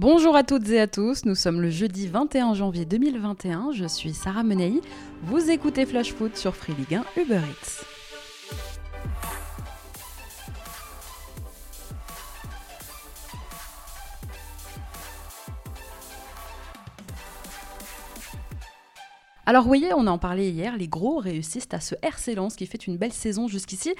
Bonjour à toutes et à tous, nous sommes le jeudi 21 janvier 2021, je suis Sarah Menei, vous écoutez Flash Foot sur Free Ligue 1 Uber Eats. Alors vous voyez, on en parlait hier, les gros réussissent à ce RC Lens qui fait une belle saison jusqu'ici.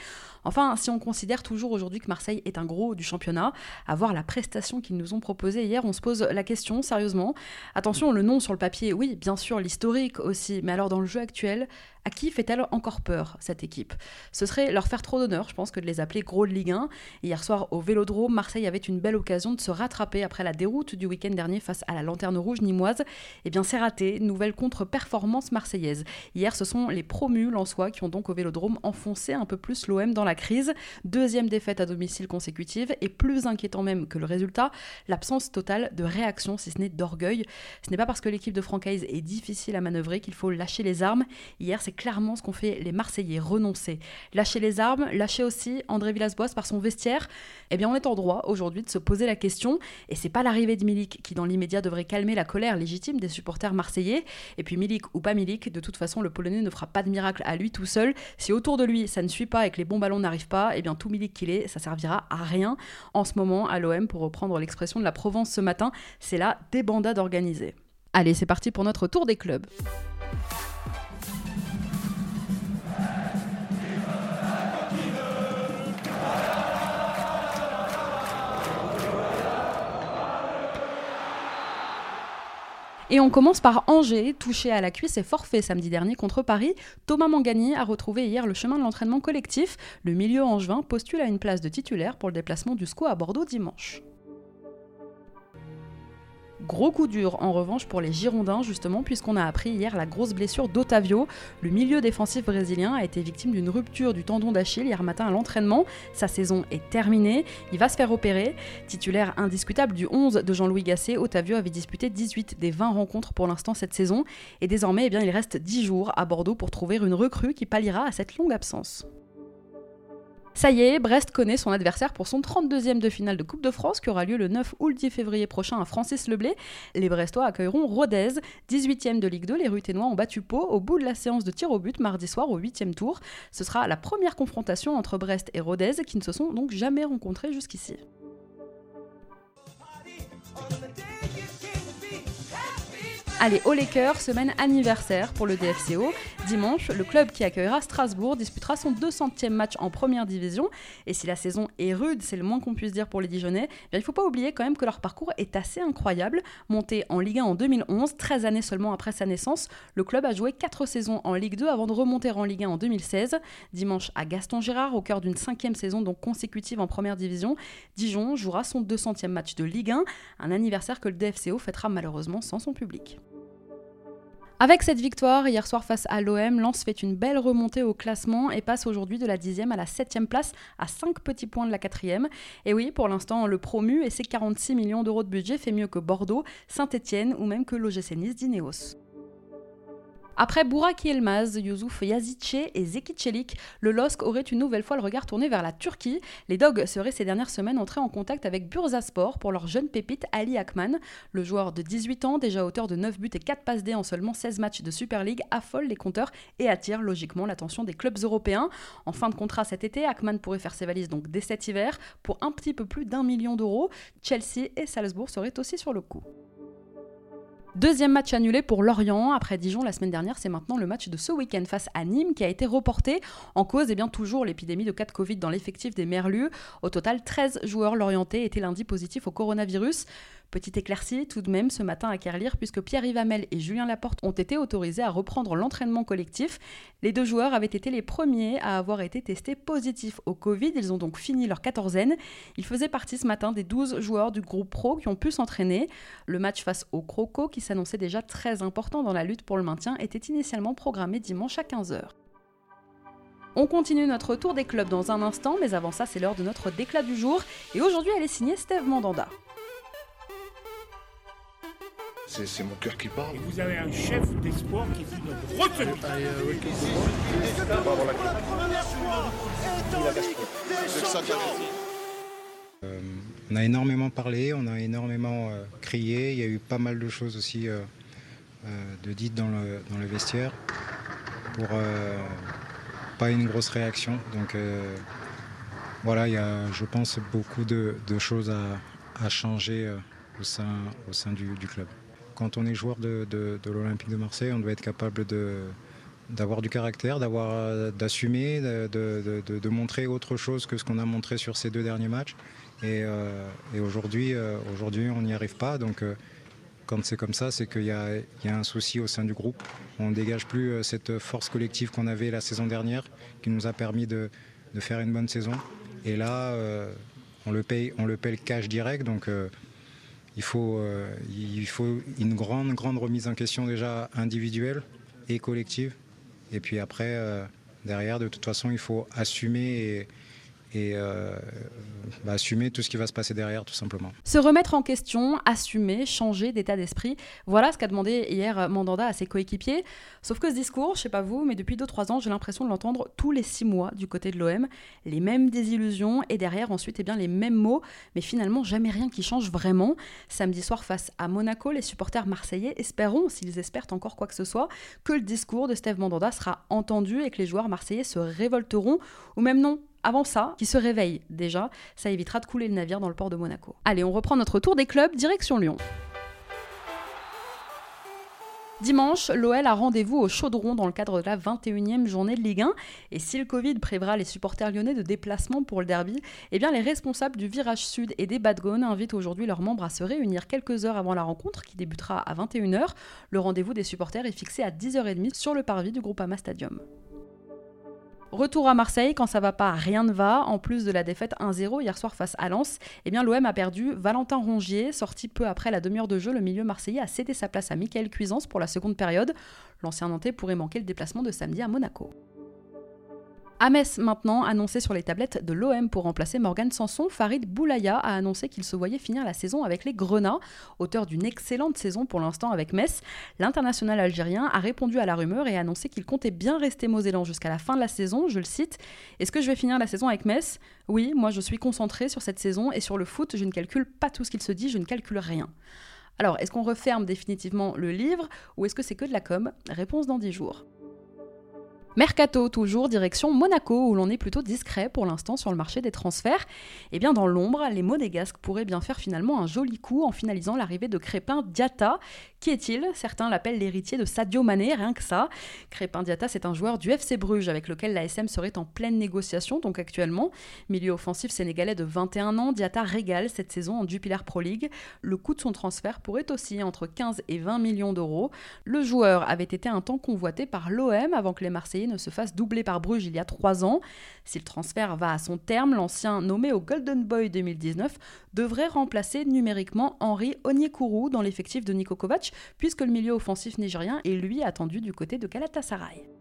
Enfin, si on considère toujours aujourd'hui que Marseille est un gros du championnat, à voir la prestation qu'ils nous ont proposée hier, on se pose la question sérieusement. Attention, le nom sur le papier, oui, bien sûr, l'historique aussi, mais alors dans le jeu actuel, à qui fait-elle encore peur, cette équipe? Ce serait leur faire trop d'honneur, je pense, que de les appeler gros de Ligue 1. Hier soir, au Vélodrome, Marseille avait une belle occasion de se rattraper après la déroute du week-end dernier face à la Lanterne Rouge nimoise. Eh bien, c'est raté. Nouvelle contre-performance marseillaise. Hier, ce sont les promus lensois qui ont donc au Vélodrome enfoncé un peu plus l'OM dans la crise. Deuxième défaite à domicile consécutive et plus inquiétant même que le résultat, l'absence totale de réaction, si ce n'est d'orgueil. Ce n'est pas parce que l'équipe de Francaise est difficile à manœuvrer qu'il faut lâcher les armes. Hier, c'est clairement ce qu'ont fait les Marseillais, renoncer. Lâcher les armes, lâcher aussi André Villas-Boas par son vestiaire. Eh bien, on est en droit aujourd'hui de se poser la question, et c'est pas l'arrivée de Milik qui, dans l'immédiat, devrait calmer la colère légitime des supporters marseillais. Et puis, Milik pas Milik, de toute façon, le Polonais ne fera pas de miracle à lui tout seul. Si autour de lui, ça ne suit pas et que les bons ballons n'arrivent pas, eh bien, tout Milik qu'il est, ça servira à rien. En ce moment, à l'OM, pour reprendre l'expression de la Provence ce matin, c'est la débandade organisée. Allez, c'est parti pour notre tour des clubs. Et on commence par Angers, touché à la cuisse et forfait samedi dernier contre Paris. Thomas Mangani a retrouvé hier le chemin de l'entraînement collectif. Le milieu angevin postule à une place de titulaire pour le déplacement du SCO à Bordeaux dimanche. Gros coup dur en revanche pour les Girondins justement puisqu'on a appris hier la grosse blessure d'Otavio. Le milieu défensif brésilien a été victime d'une rupture du tendon d'Achille hier matin à l'entraînement. Sa saison est terminée, il va se faire opérer. Titulaire indiscutable du 11 de Jean-Louis Gasset, Otavio avait disputé 18 des 20 rencontres pour l'instant cette saison et désormais eh bien, il reste 10 jours à Bordeaux pour trouver une recrue qui palliera à cette longue absence. Ça y est, Brest connaît son adversaire pour son 32e de finale de Coupe de France qui aura lieu le 9 ou le 10 février prochain à Francis Leblé. Les Brestois accueilleront Rodez, 18e de Ligue 2. Les Ruténois ont battu Pau au bout de la séance de tir au but mardi soir au 8e tour. Ce sera la première confrontation entre Brest et Rodez qui ne se sont donc jamais rencontrés jusqu'ici. Allez, au Lakers, semaine anniversaire pour le DFCO. Dimanche, le club qui accueillera Strasbourg disputera son 200e match en première division. Et si la saison est rude, c'est le moins qu'on puisse dire pour les Dijonais, eh il ne faut pas oublier quand même que leur parcours est assez incroyable. Monté en Ligue 1 en 2011, 13 années seulement après sa naissance, le club a joué 4 saisons en Ligue 2 avant de remonter en Ligue 1 en 2016. Dimanche à Gaston Girard, au cœur d'une cinquième saison consécutive en première division, Dijon jouera son 200e match de Ligue 1, un anniversaire que le DFCO fêtera malheureusement sans son public. Avec cette victoire hier soir face à l'OM, Lens fait une belle remontée au classement et passe aujourd'hui de la 10e à la 7e place à 5 petits points de la 4e. Et oui, pour l'instant, le promu et ses 46 millions d'euros de budget fait mieux que Bordeaux, Saint-Etienne ou même que l'OGC Nice d'Ineos. Après Burak Yilmaz, Youssouf Yazice et Zeki Çelik, le LOSC aurait une nouvelle fois le regard tourné vers la Turquie. Les Dogs seraient ces dernières semaines entrés en contact avec Bursaspor pour leur jeune pépite Ali Akman. Le joueur de 18 ans, déjà auteur de 9 buts et 4 passes D en seulement 16 matchs de Super League, affole les compteurs et attire logiquement l'attention des clubs européens. En fin de contrat cet été, Akman pourrait faire ses valises dès cet hiver pour un petit peu plus d'un million d'euros. Chelsea et Salzbourg seraient aussi sur le coup. Deuxième match annulé pour Lorient après Dijon la semaine dernière, c'est maintenant le match de ce week-end face à Nîmes qui a été reporté en cause et eh bien toujours l'épidémie de cas de Covid dans l'effectif des Merlus. Au total, 13 joueurs lorientais étaient lundi positifs au coronavirus. Petite éclaircie tout de même ce matin à Kerlire puisque Pierre Yvamel et Julien Laporte ont été autorisés à reprendre l'entraînement collectif. Les deux joueurs avaient été les premiers à avoir été testés positifs au Covid. Ils ont donc fini leur quatorzaine. Ils faisaient partie ce matin des 12 joueurs du groupe pro qui ont pu s'entraîner. Le match face au Croco, qui s'annonçait déjà très important dans la lutte pour le maintien, était initialement programmé dimanche à 15h. On continue notre tour des clubs dans un instant, mais avant ça, c'est l'heure de notre déclat du jour. Et aujourd'hui, elle est signée Steve Mandanda. C'est mon cœur qui parle. Et vous avez un chef d'espoir qui dit notre retenue. Euh, On a énormément parlé, on a énormément crié. Il y a eu pas mal de choses aussi de dites dans le, dans le vestiaire pour pas une grosse réaction. Donc voilà, il y a, je pense, beaucoup de, choses à, changer au sein, au sein du club quand on est joueur de, l'Olympique de Marseille, on doit être capable d'avoir du caractère, d'avoir, d'assumer, de, montrer autre chose que ce qu'on a montré sur ces deux derniers matchs. Et, euh, aujourd'hui, euh, aujourd'hui, on n'y arrive pas. Donc, euh, quand c'est comme ça, c'est qu'il y, a, un souci au sein du groupe. On ne dégage plus cette force collective qu'on avait la saison dernière, qui nous a permis de, faire une bonne saison. Et là, on le paye, on le paye cash direct. Donc, il faut, euh, il faut une grande, grande remise en question déjà individuelle et collective. Et puis après, euh, derrière, de toute façon, il faut assumer et euh, bah, assumer tout ce qui va se passer derrière, tout simplement. Se remettre en question, assumer, changer d'état d'esprit, voilà ce qu'a demandé hier Mandanda à ses coéquipiers. Sauf que ce discours, je sais pas vous, mais depuis 2-3 ans, j'ai l'impression de l'entendre tous les 6 mois du côté de l'OM. Les mêmes désillusions et derrière ensuite eh bien, les mêmes mots, mais finalement jamais rien qui change vraiment. Samedi soir face à Monaco, les supporters marseillais espérons, s'ils espèrent encore quoi que ce soit, que le discours de Steve Mandanda sera entendu et que les joueurs marseillais se révolteront, ou même non, avant ça, qui se réveille déjà, ça évitera de couler le navire dans le port de Monaco. Allez, on reprend notre tour des clubs, direction Lyon. Dimanche, l'OL a rendez-vous au Chaudron dans le cadre de la 21e journée de Ligue 1. Et si le Covid prévra les supporters lyonnais de déplacement pour le derby, eh bien les responsables du virage sud et des Badgones invitent aujourd'hui leurs membres à se réunir quelques heures avant la rencontre qui débutera à 21h. Le rendez-vous des supporters est fixé à 10h30 sur le parvis du Groupama Stadium. Retour à Marseille, quand ça va pas, rien ne va. En plus de la défaite 1-0 hier soir face à Lens, eh bien l'OM a perdu Valentin Rongier, sorti peu après la demi-heure de jeu. Le milieu marseillais a cédé sa place à Michael Cuisance pour la seconde période. L'ancien Nantais pourrait manquer le déplacement de samedi à Monaco. Metz maintenant, annoncé sur les tablettes de l'OM pour remplacer Morgan Sanson, Farid Boulaya a annoncé qu'il se voyait finir la saison avec les Grenats, auteur d'une excellente saison pour l'instant avec Metz. L'international algérien a répondu à la rumeur et a annoncé qu'il comptait bien rester Mosellan jusqu'à la fin de la saison, je le cite. Est-ce que je vais finir la saison avec Metz? Oui, moi je suis concentré sur cette saison et sur le foot, je ne calcule pas tout ce qu'il se dit, je ne calcule rien. Alors, est-ce qu'on referme définitivement le livre ou est-ce que c'est que de la com? Réponse dans 10 jours. Mercato, toujours direction Monaco, où l'on est plutôt discret pour l'instant sur le marché des transferts. Et eh bien dans l'ombre, les Monégasques pourraient bien faire finalement un joli coup en finalisant l'arrivée de Crépin Diata. Qui est-il? Certains l'appellent l'héritier de Sadio Mané, rien que ça. Crépin Diata, c'est un joueur du FC Bruges avec lequel la SM serait en pleine négociation, donc actuellement. Milieu offensif sénégalais de 21 ans, Diata régale cette saison en Jupiler Pro League. Le coût de son transfert pourrait osciller entre 15 et 20 millions d'euros. Le joueur avait été un temps convoité par l'OM avant que les Marseillais ne se fasse doubler par Bruges il y a trois ans. Si le transfert va à son terme, l'ancien nommé au Golden Boy 2019 devrait remplacer numériquement Henri Onyekuru dans l'effectif de Niko Kovac, puisque le milieu offensif nigérien est lui attendu du côté de Galatasaray.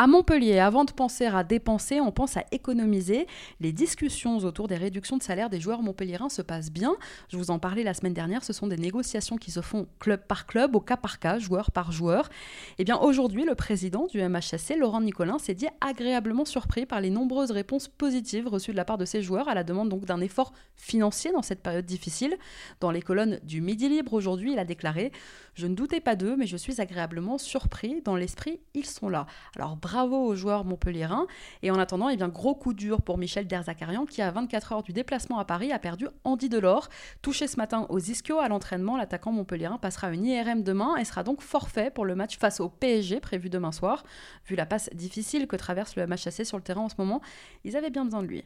À Montpellier, avant de penser à dépenser, on pense à économiser. Les discussions autour des réductions de salaire des joueurs montpelliérains se passent bien. Je vous en parlais la semaine dernière, ce sont des négociations qui se font club par club, au cas par cas, joueur par joueur. Et eh bien aujourd'hui, le président du MHSC, Laurent Nicolin, s'est dit agréablement surpris par les nombreuses réponses positives reçues de la part de ses joueurs à la demande donc d'un effort financier dans cette période difficile. Dans les colonnes du Midi Libre aujourd'hui, il a déclaré Je ne doutais pas d'eux, mais je suis agréablement surpris. Dans l'esprit, ils sont là. Alors bravo aux joueurs montpelliérains. Et en attendant, eh bien, gros coup dur pour Michel Derzakarian qui, à 24 heures du déplacement à Paris, a perdu Andy Delors. Touché ce matin aux ischios à l'entraînement, l'attaquant montpelliérain passera une IRM demain et sera donc forfait pour le match face au PSG prévu demain soir. Vu la passe difficile que traverse le MHSC sur le terrain en ce moment, ils avaient bien besoin de lui.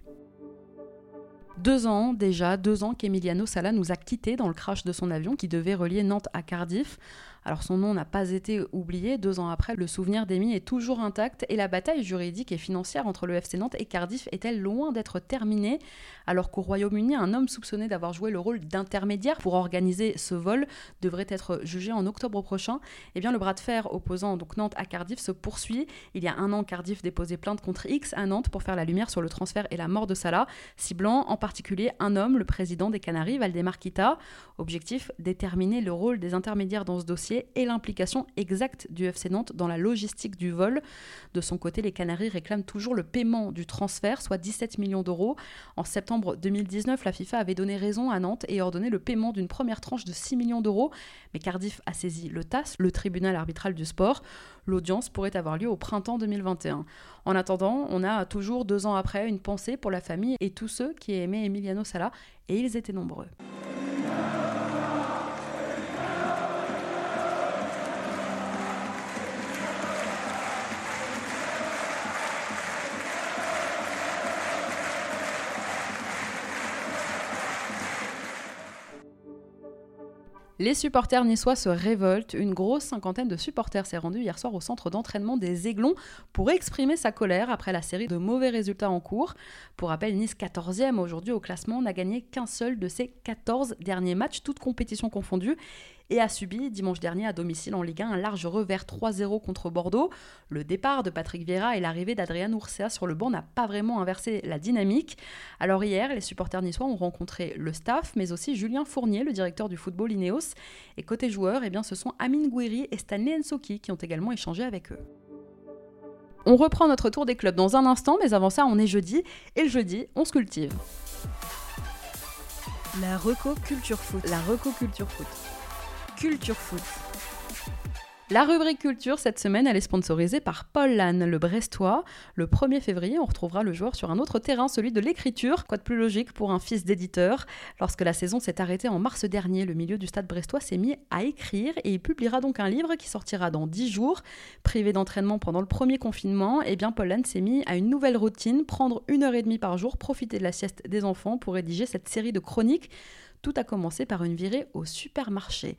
Deux ans déjà, deux ans qu'Emiliano Sala nous a quittés dans le crash de son avion qui devait relier Nantes à Cardiff. Alors son nom n'a pas été oublié, deux ans après, le souvenir d'Emmy est toujours intact et la bataille juridique et financière entre le FC Nantes et Cardiff est-elle loin d'être terminée? Alors qu'au Royaume-Uni, un homme soupçonné d'avoir joué le rôle d'intermédiaire pour organiser ce vol devrait être jugé en octobre prochain. Eh bien le bras de fer opposant Nantes à Cardiff se poursuit. Il y a un an, Cardiff déposait plainte contre X à Nantes pour faire la lumière sur le transfert et la mort de Salah, ciblant en particulier un homme, le président des Canaries, Valdemar Kita. Objectif, déterminer le rôle des intermédiaires dans ce dossier et l'implication exacte du FC Nantes dans la logistique du vol. De son côté, les Canaries réclament toujours le paiement du transfert, soit 17 millions d'euros. En septembre 2019, la FIFA avait donné raison à Nantes et ordonné le paiement d'une première tranche de 6 millions d'euros, mais Cardiff a saisi le TAS, le tribunal arbitral du sport. L'audience pourrait avoir lieu au printemps 2021. En attendant, on a toujours deux ans après une pensée pour la famille et tous ceux qui aimaient Emiliano Sala, et ils étaient nombreux. Les supporters niçois se révoltent. Une grosse cinquantaine de supporters s'est rendue hier soir au centre d'entraînement des Aiglons pour exprimer sa colère après la série de mauvais résultats en cours. Pour rappel, Nice 14e aujourd'hui au classement n'a gagné qu'un seul de ses 14 derniers matchs, toutes compétitions confondues et a subi dimanche dernier à domicile en Ligue 1 un large revers 3-0 contre Bordeaux. Le départ de Patrick Vieira et l'arrivée d'Adrian Urcea sur le banc n'a pas vraiment inversé la dynamique. Alors hier, les supporters niçois ont rencontré le staff, mais aussi Julien Fournier, le directeur du football Ineos. Et côté joueurs, eh bien, ce sont Amine Gouiri et Stanley Nsoki qui ont également échangé avec eux. On reprend notre tour des clubs dans un instant, mais avant ça, on est jeudi, et le jeudi, on se cultive. La Reco Culture Foot. La Reco Culture Foot. Culture Foot. La rubrique culture cette semaine, elle est sponsorisée par Paul Lannes, le Brestois. Le 1er février, on retrouvera le joueur sur un autre terrain, celui de l'écriture. Quoi de plus logique pour un fils d'éditeur? Lorsque la saison s'est arrêtée en mars dernier, le milieu du stade brestois s'est mis à écrire et il publiera donc un livre qui sortira dans 10 jours. Privé d'entraînement pendant le premier confinement, eh bien Paul Lannes s'est mis à une nouvelle routine, prendre une heure et demie par jour, profiter de la sieste des enfants pour rédiger cette série de chroniques. Tout a commencé par une virée au supermarché.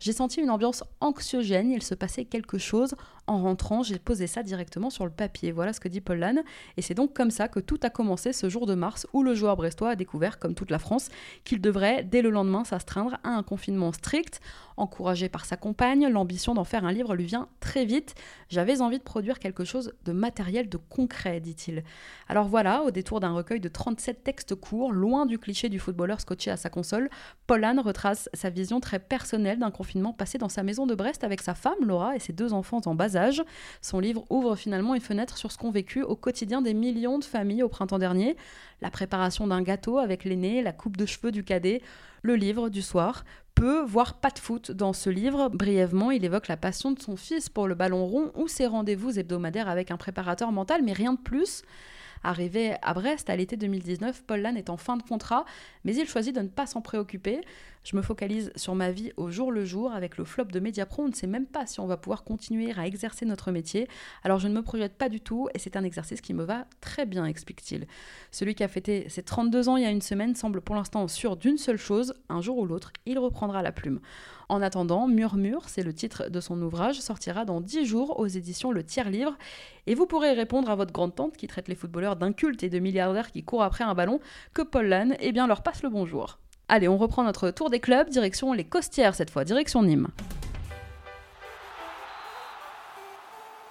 J'ai senti une ambiance anxiogène, il se passait quelque chose. En rentrant, j'ai posé ça directement sur le papier. Voilà ce que dit Paul Lannes. Et c'est donc comme ça que tout a commencé ce jour de mars où le joueur brestois a découvert, comme toute la France, qu'il devrait dès le lendemain s'astreindre à un confinement strict. Encouragé par sa compagne, l'ambition d'en faire un livre lui vient très vite. J'avais envie de produire quelque chose de matériel, de concret, dit-il. Alors voilà, au détour d'un recueil de 37 textes courts, loin du cliché du footballeur scotché à sa console, Paul retrace sa vision très personnelle d'un confinement passé dans sa maison de Brest avec sa femme Laura et ses deux enfants en bas Son livre ouvre finalement une fenêtre sur ce qu'ont vécu au quotidien des millions de familles au printemps dernier. La préparation d'un gâteau avec l'aîné, la coupe de cheveux du cadet, le livre du soir. Peu, voire pas de foot dans ce livre. Brièvement, il évoque la passion de son fils pour le ballon rond ou ses rendez-vous hebdomadaires avec un préparateur mental, mais rien de plus. Arrivé à Brest à l'été 2019, Paul Lannes est en fin de contrat, mais il choisit de ne pas s'en préoccuper. Je me focalise sur ma vie au jour le jour. Avec le flop de Mediapro, on ne sait même pas si on va pouvoir continuer à exercer notre métier. Alors je ne me projette pas du tout et c'est un exercice qui me va très bien, explique-t-il. Celui qui a fêté ses 32 ans il y a une semaine semble pour l'instant sûr d'une seule chose, un jour ou l'autre, il reprendra la plume. En attendant, Murmure, c'est le titre de son ouvrage, sortira dans 10 jours aux éditions Le Tiers Livre. Et vous pourrez répondre à votre grande-tante qui traite les footballeurs d'incultes et de milliardaires qui courent après un ballon que Paul Lannes, eh bien, leur passe le bonjour. Allez, on reprend notre tour des clubs, direction les Costières cette fois, direction Nîmes.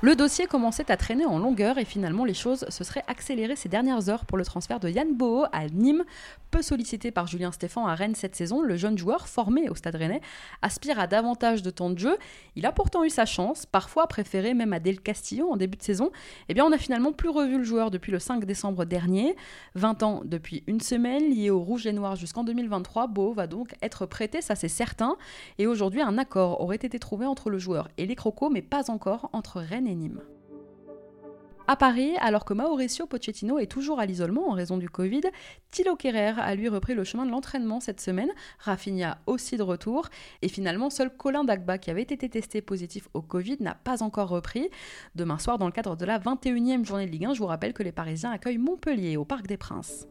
Le dossier commençait à traîner en longueur et finalement les choses se seraient accélérées ces dernières heures pour le transfert de Yann Boho à Nîmes. Peu sollicité par Julien Stéphan à Rennes cette saison, le jeune joueur formé au Stade Rennais aspire à davantage de temps de jeu. Il a pourtant eu sa chance, parfois préféré même à Del Castillo en début de saison. Eh bien, on n'a finalement plus revu le joueur depuis le 5 décembre dernier. 20 ans depuis une semaine, lié au rouge et noir jusqu'en 2023, Boho va donc être prêté, ça c'est certain. Et aujourd'hui, un accord aurait été trouvé entre le joueur et les Crocos, mais pas encore entre Rennes et À Paris, alors que Mauricio Pochettino est toujours à l'isolement en raison du Covid, Thilo Kerrer a lui repris le chemin de l'entraînement cette semaine, Rafinha aussi de retour, et finalement seul Colin Dagba qui avait été testé positif au Covid n'a pas encore repris. Demain soir, dans le cadre de la 21e journée de Ligue 1, je vous rappelle que les Parisiens accueillent Montpellier au Parc des Princes.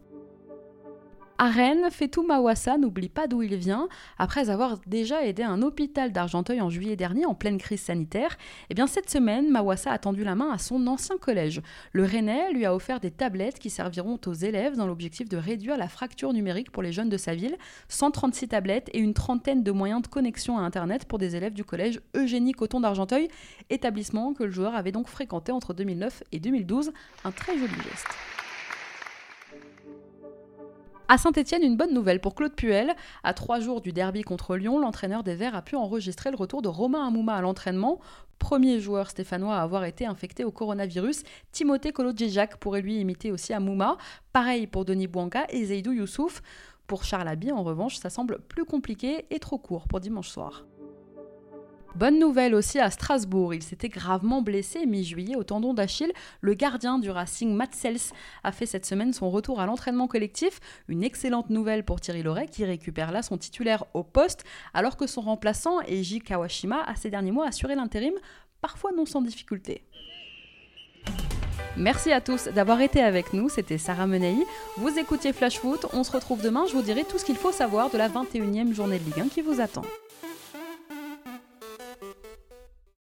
À Rennes, Fetou Mawassa n'oublie pas d'où il vient. Après avoir déjà aidé un hôpital d'Argenteuil en juillet dernier en pleine crise sanitaire, eh bien cette semaine, Mawassa a tendu la main à son ancien collège. Le Rennais lui a offert des tablettes qui serviront aux élèves dans l'objectif de réduire la fracture numérique pour les jeunes de sa ville. 136 tablettes et une trentaine de moyens de connexion à Internet pour des élèves du collège Eugénie Coton d'Argenteuil, établissement que le joueur avait donc fréquenté entre 2009 et 2012. Un très joli geste. À Saint-Etienne, une bonne nouvelle pour Claude Puel. À trois jours du derby contre Lyon, l'entraîneur des Verts a pu enregistrer le retour de Romain Amouma à l'entraînement. Premier joueur stéphanois à avoir été infecté au coronavirus, Timothée Kolodjejak pourrait lui imiter aussi Amouma. Pareil pour Denis Bouanga et Zeidou Youssouf. Pour Charles Abi, en revanche, ça semble plus compliqué et trop court pour dimanche soir. Bonne nouvelle aussi à Strasbourg, il s'était gravement blessé mi-juillet au tendon d'Achille. Le gardien du Racing, Matt Sels, a fait cette semaine son retour à l'entraînement collectif. Une excellente nouvelle pour Thierry Loret qui récupère là son titulaire au poste, alors que son remplaçant, Eiji Kawashima, a ces derniers mois assuré l'intérim, parfois non sans difficulté. Merci à tous d'avoir été avec nous, c'était Sarah Menei. Vous écoutiez Flash Foot, on se retrouve demain, je vous dirai tout ce qu'il faut savoir de la 21e journée de Ligue 1 qui vous attend.